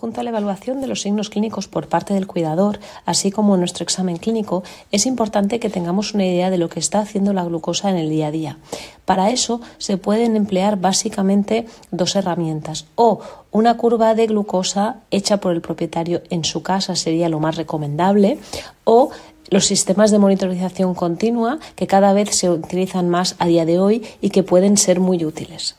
Junto a la evaluación de los signos clínicos por parte del cuidador, así como nuestro examen clínico, es importante que tengamos una idea de lo que está haciendo la glucosa en el día a día. Para eso se pueden emplear básicamente dos herramientas o una curva de glucosa hecha por el propietario en su casa sería lo más recomendable o los sistemas de monitorización continua que cada vez se utilizan más a día de hoy y que pueden ser muy útiles.